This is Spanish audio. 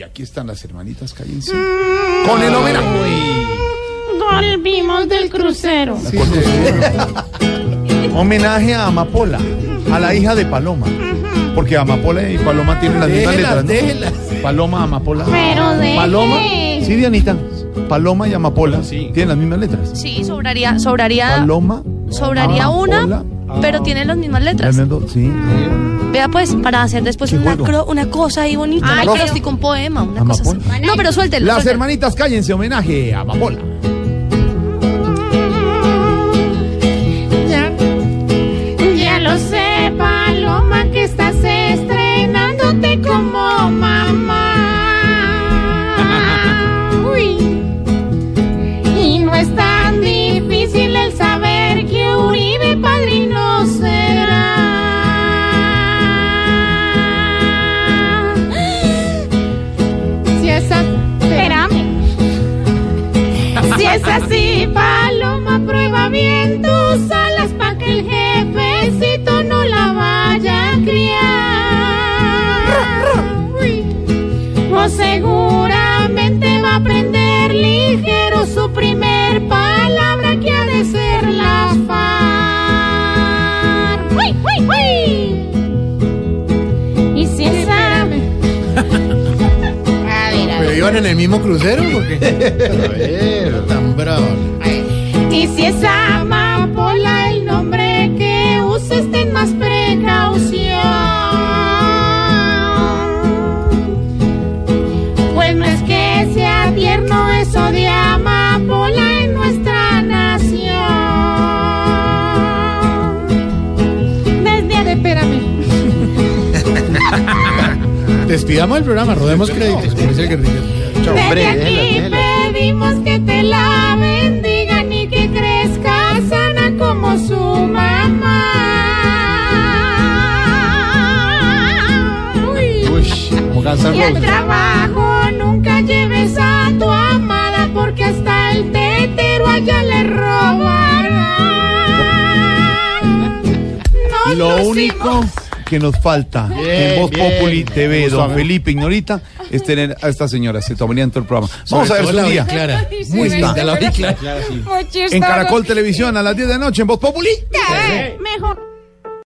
Y aquí están las hermanitas cállense. Con el homenaje. Volvimos del crucero. Homenaje a Amapola, a la hija de Paloma. Porque Amapola y Paloma tienen las mismas letras. ¿no? Paloma, Amapola. Pero de Paloma. Sí, Dianita. Paloma y Amapola tienen las mismas letras. Sí, sobraría, sobraría, Paloma. sobraría una, pero tiene las mismas letras. Tremendo, Sí. Vea pues, para hacer después ¿Qué una, cro- una cosa ahí bonita, Ay, un pero- acróstico, un poema, una cosa así. No, pero suéltelo. Las suéltelo. hermanitas cállense, homenaje a Amapola. Es así, Paloma, prueba bien tus alas para que el jefecito no la vaya a criar. O seguramente va a aprender ligero su primer palabra que ha de ser la far. ¡Uy, uy, uy! Y si. A ver, a ver. ¿Pero iban en el mismo crucero o qué? tan bravo. Despidamos el programa, rodemos créditos, como dice el guerrillero. Desde aquí pedimos que te la bendigan y que crezca sana como su mamá. Uy. Uy, como Guns Y al trabajo nunca lleves a tu amada porque hasta el tetero allá le robará. Nos Lo único que nos falta Bien, en Voz bien. Populi TV, don. Felipe Ignorita, es tener a esta señora. Se tomaría en todo el programa. Vamos Sobre a ver su la día. Clara. Muy Sí, está. la clara. En Caracol Televisión a las 10 de la noche en Voz Populi. Mejor.